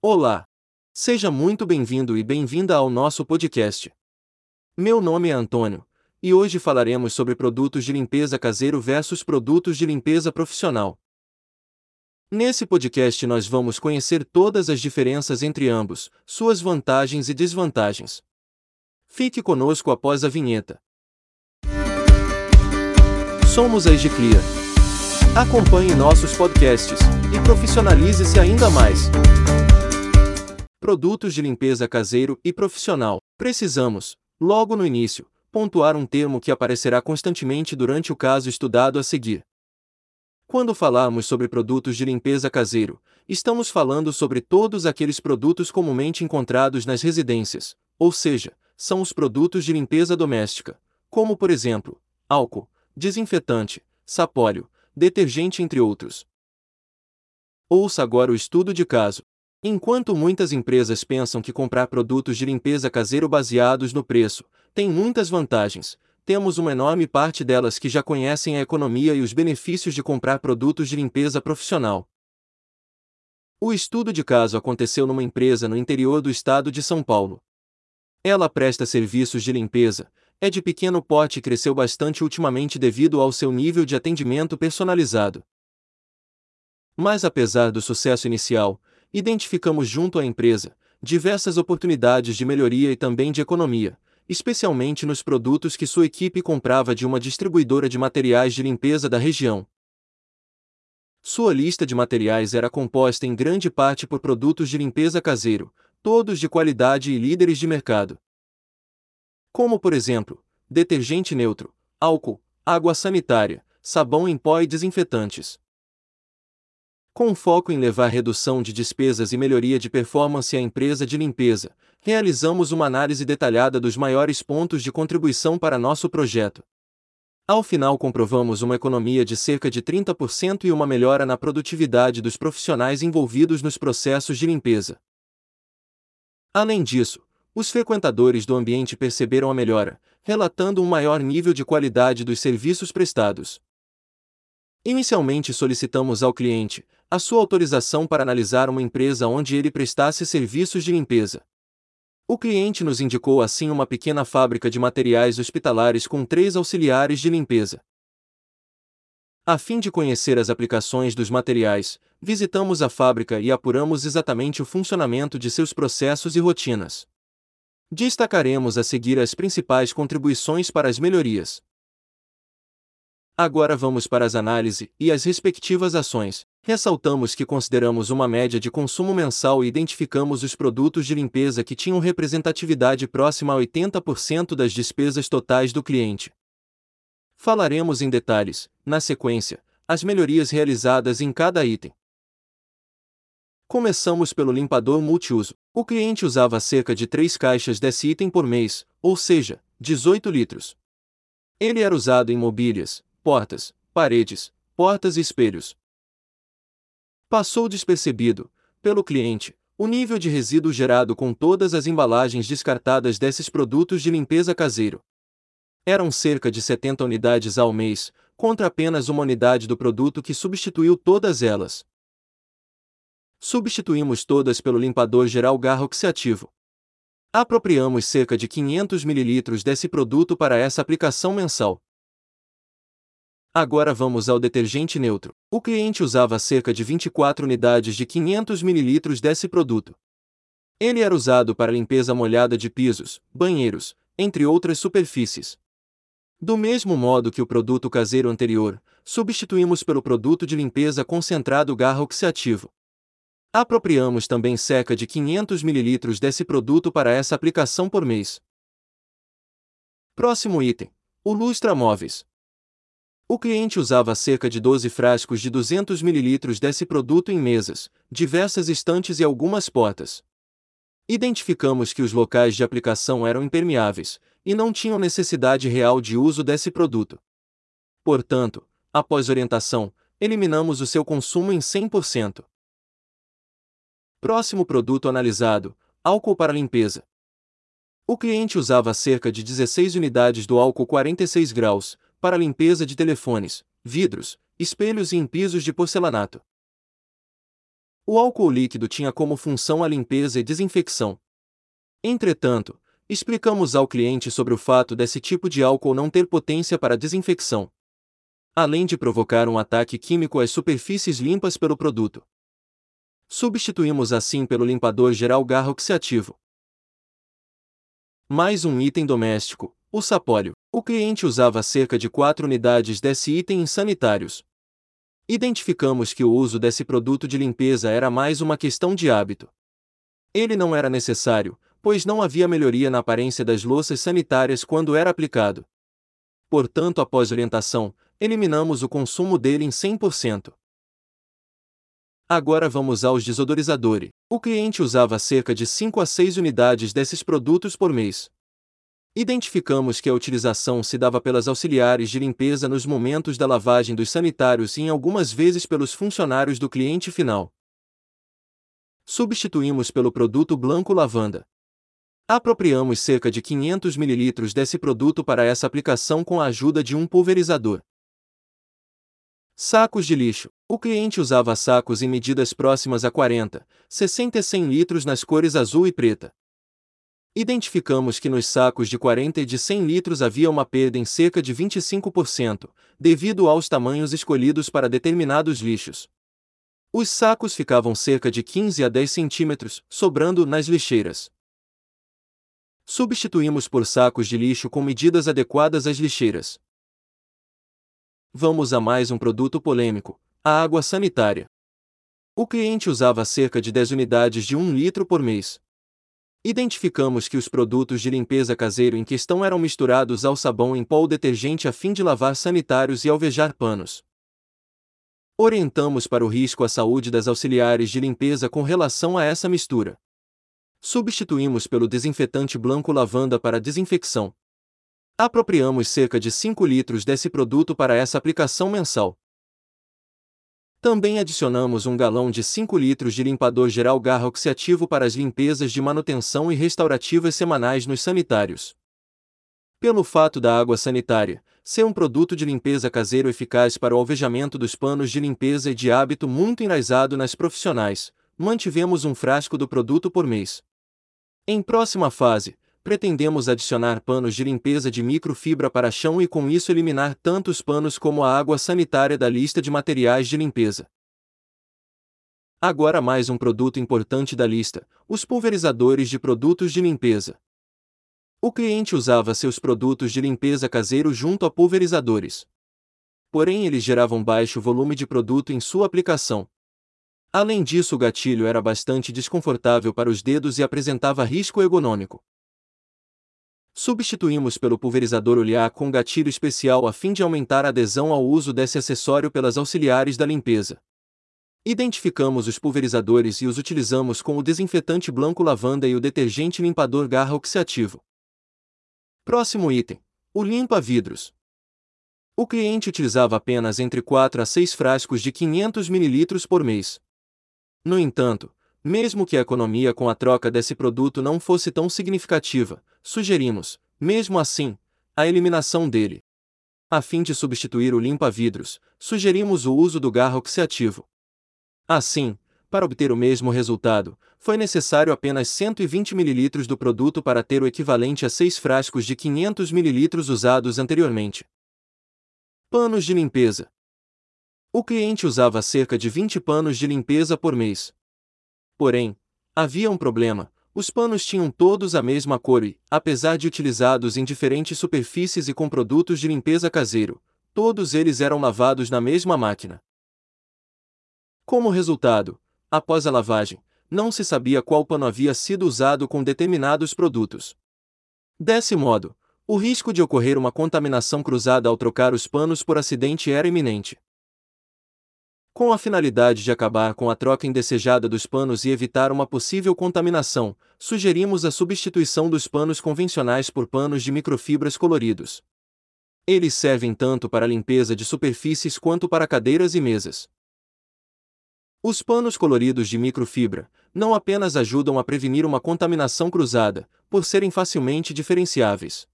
Olá! Seja muito bem-vindo e bem-vinda ao nosso podcast. Meu nome é Antônio, e hoje falaremos sobre produtos de limpeza caseiro versus produtos de limpeza profissional. Nesse podcast nós vamos conhecer todas as diferenças entre ambos, suas vantagens e desvantagens. Fique conosco após a vinheta. Somos a Egiclia. Acompanhe nossos podcasts e profissionalize-se ainda mais. Produtos de limpeza caseiro e profissional. Precisamos, logo no início, pontuar um termo que aparecerá constantemente durante o caso estudado a seguir. Quando falarmos sobre produtos de limpeza caseiro, estamos falando sobre todos aqueles produtos comumente encontrados nas residências, ou seja, são os produtos de limpeza doméstica, como por exemplo, álcool, desinfetante, sapólio, detergente entre outros. Ouça agora o estudo de caso. Enquanto muitas empresas pensam que comprar produtos de limpeza caseiro baseados no preço tem muitas vantagens, temos uma enorme parte delas que já conhecem a economia e os benefícios de comprar produtos de limpeza profissional. O estudo de caso aconteceu numa empresa no interior do estado de São Paulo. Ela presta serviços de limpeza, é de pequeno porte e cresceu bastante ultimamente devido ao seu nível de atendimento personalizado. Mas apesar do sucesso inicial, identificamos junto à empresa diversas oportunidades de melhoria e também de economia, especialmente nos produtos que sua equipe comprava de uma distribuidora de materiais de limpeza da região. Sua lista de materiais era composta em grande parte por produtos de limpeza caseiro, todos de qualidade e líderes de mercado. Como, por exemplo, detergente neutro, álcool, água sanitária, sabão em pó e desinfetantes. Com foco em levar redução de despesas e melhoria de performance à empresa de limpeza, realizamos uma análise detalhada dos maiores pontos de contribuição para nosso projeto. Ao final, comprovamos uma economia de cerca de 30% e uma melhora na produtividade dos profissionais envolvidos nos processos de limpeza. Além disso, os frequentadores do ambiente perceberam a melhora, relatando um maior nível de qualidade dos serviços prestados. Inicialmente solicitamos ao cliente a sua autorização para analisar uma empresa onde ele prestasse serviços de limpeza. O cliente nos indicou assim uma pequena fábrica de materiais hospitalares com três auxiliares de limpeza. A fim de conhecer as aplicações dos materiais, visitamos a fábrica e apuramos exatamente o funcionamento de seus processos e rotinas. Destacaremos a seguir as principais contribuições para as melhorias. Agora vamos para as análises e as respectivas ações. Ressaltamos que consideramos uma média de consumo mensal e identificamos os produtos de limpeza que tinham representatividade próxima a 80% das despesas totais do cliente. Falaremos em detalhes, na sequência, as melhorias realizadas em cada item. Começamos pelo limpador multiuso. O cliente usava cerca de 3 caixas desse item por mês, ou seja, 18 litros. Ele era usado em mobílias, portas, paredes, portas e espelhos. Passou despercebido, pelo cliente, o nível de resíduo gerado com todas as embalagens descartadas desses produtos de limpeza caseiro. Eram cerca de 70 unidades ao mês, contra apenas uma unidade do produto que substituiu todas elas. Substituímos todas pelo limpador geral Garroxiativo. Apropriamos cerca de 500 ml desse produto para essa aplicação mensal. Agora vamos ao detergente neutro. O cliente usava cerca de 24 unidades de 500 ml desse produto. Ele era usado para limpeza molhada de pisos, banheiros, entre outras superfícies. Do mesmo modo que o produto caseiro anterior, substituímos pelo produto de limpeza concentrado Garroxiativo. Apropriamos também cerca de 500 ml desse produto para essa aplicação por mês. Próximo item: o lustra móveis. O cliente usava cerca de 12 frascos de 200 ml desse produto em mesas, diversas estantes e algumas portas. Identificamos que os locais de aplicação eram impermeáveis e não tinham necessidade real de uso desse produto. Portanto, após orientação, eliminamos o seu consumo em 100%. Próximo produto analisado: álcool para limpeza. O cliente usava cerca de 16 unidades do álcool 46 graus para limpeza de telefones, vidros, espelhos e em pisos de porcelanato. O álcool líquido tinha como função a limpeza e desinfecção. Entretanto, explicamos ao cliente sobre o fato desse tipo de álcool não ter potência para desinfecção. Além de provocar um ataque químico às superfícies limpas pelo produto. Substituímos assim pelo limpador geral garroxiativo. Mais um item doméstico, o sapólio. O cliente usava cerca de 4 unidades desse item em sanitários. Identificamos que o uso desse produto de limpeza era mais uma questão de hábito. Ele não era necessário, pois não havia melhoria na aparência das louças sanitárias quando era aplicado. Portanto, após orientação, eliminamos o consumo dele em 100%. Agora vamos aos desodorizadores. O cliente usava cerca de 5 a 6 unidades desses produtos por mês. Identificamos que a utilização se dava pelas auxiliares de limpeza nos momentos da lavagem dos sanitários e em algumas vezes pelos funcionários do cliente final. Substituímos pelo produto Blanco Lavanda. Apropriamos cerca de 500 ml desse produto para essa aplicação com a ajuda de um pulverizador. Sacos de lixo. O cliente usava sacos em medidas próximas a 40, 60 e 100 litros nas cores azul e preta. Identificamos que nos sacos de 40 e de 100 litros havia uma perda em cerca de 25%, devido aos tamanhos escolhidos para determinados lixos. Os sacos ficavam cerca de 15 a 10 centímetros, sobrando nas lixeiras. Substituímos por sacos de lixo com medidas adequadas às lixeiras. Vamos a mais um produto polêmico: a água sanitária. O cliente usava cerca de 10 unidades de 1 litro por mês. Identificamos que os produtos de limpeza caseiro em questão eram misturados ao sabão em pó ou detergente a fim de lavar sanitários e alvejar panos. Orientamos para o risco à saúde das auxiliares de limpeza com relação a essa mistura. Substituímos pelo desinfetante Blanco Lavanda para desinfecção. Apropriamos cerca de 5 litros desse produto para essa aplicação mensal. Também adicionamos um galão de 5 litros de limpador geral garroxiativo para as limpezas de manutenção e restaurativas semanais nos sanitários. Pelo fato da água sanitária ser um produto de limpeza caseiro eficaz para o alvejamento dos panos de limpeza e de hábito muito enraizado nas profissionais, mantivemos um frasco do produto por mês. Em próxima fase, pretendemos adicionar panos de limpeza de microfibra para chão e com isso eliminar tanto os panos como a água sanitária da lista de materiais de limpeza. Agora mais um produto importante da lista: os pulverizadores de produtos de limpeza. O cliente usava seus produtos de limpeza caseiro junto a pulverizadores. Porém, eles geravam baixo volume de produto em sua aplicação, Além disso, o gatilho era bastante desconfortável para os dedos e apresentava risco ergonômico. Substituímos pelo pulverizador olear com gatilho especial a fim de aumentar a adesão ao uso desse acessório pelas auxiliares da limpeza. Identificamos os pulverizadores e os utilizamos com o desinfetante Blanco Lavanda e o detergente limpador Garra Oxiativo. Próximo item: o limpa-vidros. O cliente utilizava apenas entre 4 a 6 frascos de 500 ml por mês. No entanto, mesmo que a economia com a troca desse produto não fosse tão significativa, sugerimos, mesmo assim, a eliminação dele. A fim de substituir o limpa-vidros, sugerimos o uso do garro oxiativo. Assim, para obter o mesmo resultado, foi necessário apenas 120 ml do produto para ter o equivalente a 6 frascos de 500 ml usados anteriormente. Panos de limpeza. O cliente usava cerca de 20 panos de limpeza por mês. Porém, havia um problema: os panos tinham todos a mesma cor e, apesar de utilizados em diferentes superfícies e com produtos de limpeza caseiro, todos eles eram lavados na mesma máquina. Como resultado, após a lavagem, não se sabia qual pano havia sido usado com determinados produtos. Desse modo, o risco de ocorrer uma contaminação cruzada ao trocar os panos por acidente era iminente. Com a finalidade de acabar com a troca indesejada dos panos e evitar uma possível contaminação, sugerimos a substituição dos panos convencionais por panos de microfibras coloridos. Eles servem tanto para limpeza de superfícies quanto para cadeiras e mesas. Os panos coloridos de microfibra não apenas ajudam a prevenir uma contaminação cruzada, por serem facilmente diferenciáveis.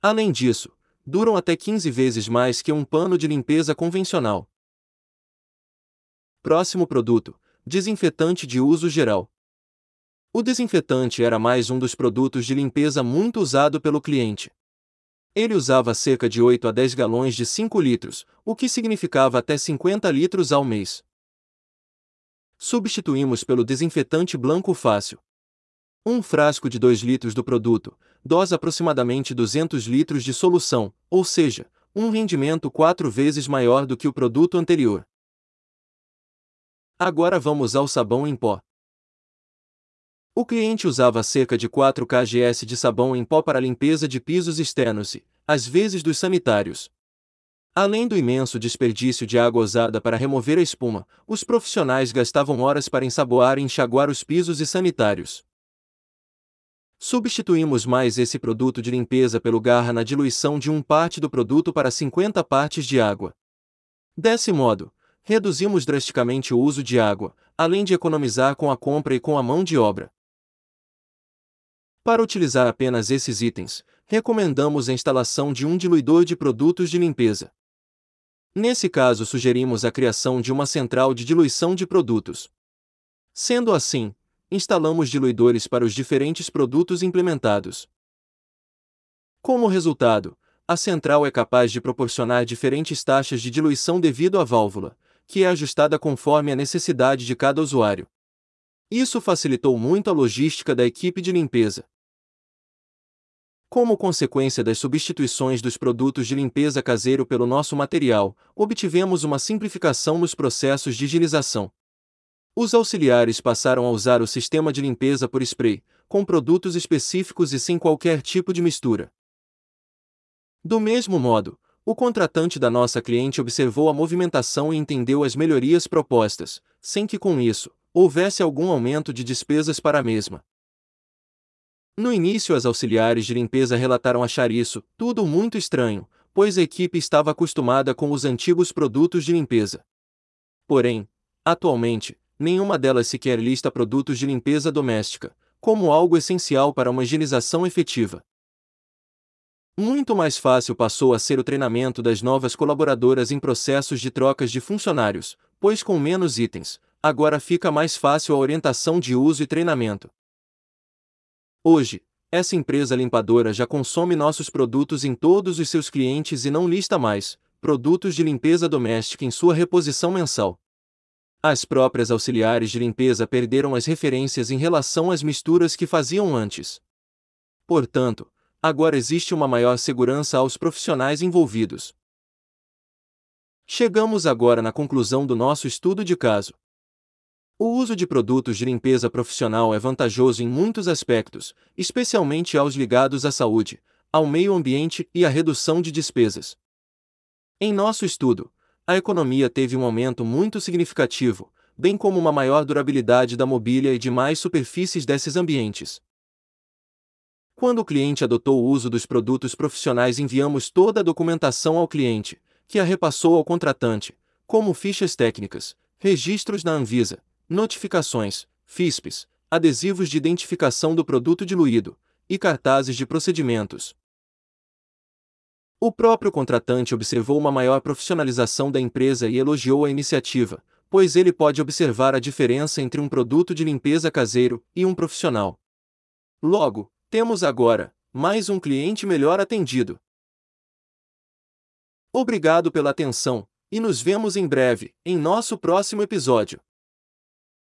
Além disso, duram até 15 vezes mais que um pano de limpeza convencional. Próximo produto: Desinfetante de uso geral. O desinfetante era mais um dos produtos de limpeza muito usado pelo cliente. Ele usava cerca de 8 a 10 galões de 5 litros, o que significava até 50 litros ao mês. Substituímos pelo desinfetante branco fácil. Um frasco de 2 litros do produto, dose aproximadamente 200 litros de solução, ou seja, um rendimento quatro vezes maior do que o produto anterior. Agora vamos ao sabão em pó. O cliente usava cerca de 4 kgs de sabão em pó para limpeza de pisos externos e, às vezes, dos sanitários. Além do imenso desperdício de água usada para remover a espuma, os profissionais gastavam horas para ensaboar e enxaguar os pisos e sanitários. Substituímos mais esse produto de limpeza pelo garra na diluição de um parte do produto para 50 partes de água. Desse modo, reduzimos drasticamente o uso de água, além de economizar com a compra e com a mão de obra. Para utilizar apenas esses itens, recomendamos a instalação de um diluidor de produtos de limpeza. Nesse caso, sugerimos a criação de uma central de diluição de produtos. Sendo assim, instalamos diluidores para os diferentes produtos implementados. Como resultado, a central é capaz de proporcionar diferentes taxas de diluição devido à válvula, que é ajustada conforme a necessidade de cada usuário. Isso facilitou muito a logística da equipe de limpeza. Como consequência das substituições dos produtos de limpeza caseiro pelo nosso material, obtivemos uma simplificação nos processos de higienização. Os auxiliares passaram a usar o sistema de limpeza por spray, com produtos específicos e sem qualquer tipo de mistura. Do mesmo modo, o contratante da nossa cliente observou a movimentação e entendeu as melhorias propostas, sem que com isso houvesse algum aumento de despesas para a mesma. No início, as auxiliares de limpeza relataram achar isso tudo muito estranho, pois a equipe estava acostumada com os antigos produtos de limpeza. Porém, atualmente, nenhuma delas sequer lista produtos de limpeza doméstica, como algo essencial para uma higienização efetiva. Muito mais fácil passou a ser o treinamento das novas colaboradoras em processos de trocas de funcionários, pois com menos itens, agora fica mais fácil a orientação de uso e treinamento. Hoje, essa empresa limpadora já consome nossos produtos em todos os seus clientes e não lista mais produtos de limpeza doméstica em sua reposição mensal. As próprias auxiliares de limpeza perderam as referências em relação às misturas que faziam antes. Portanto, agora existe uma maior segurança aos profissionais envolvidos. Chegamos agora na conclusão do nosso estudo de caso. O uso de produtos de limpeza profissional é vantajoso em muitos aspectos, especialmente aos ligados à saúde, ao meio ambiente e à redução de despesas. Em nosso estudo, a economia teve um aumento muito significativo, bem como uma maior durabilidade da mobília e de mais superfícies desses ambientes. Quando o cliente adotou o uso dos produtos profissionais, enviamos toda a documentação ao cliente, que a repassou ao contratante, como fichas técnicas, registros na Anvisa, notificações, FISPs, adesivos de identificação do produto diluído e cartazes de procedimentos. O próprio contratante observou uma maior profissionalização da empresa e elogiou a iniciativa, pois ele pode observar a diferença entre um produto de limpeza caseiro e um profissional. Logo, temos agora mais um cliente melhor atendido. Obrigado pela atenção e nos vemos em breve em nosso próximo episódio.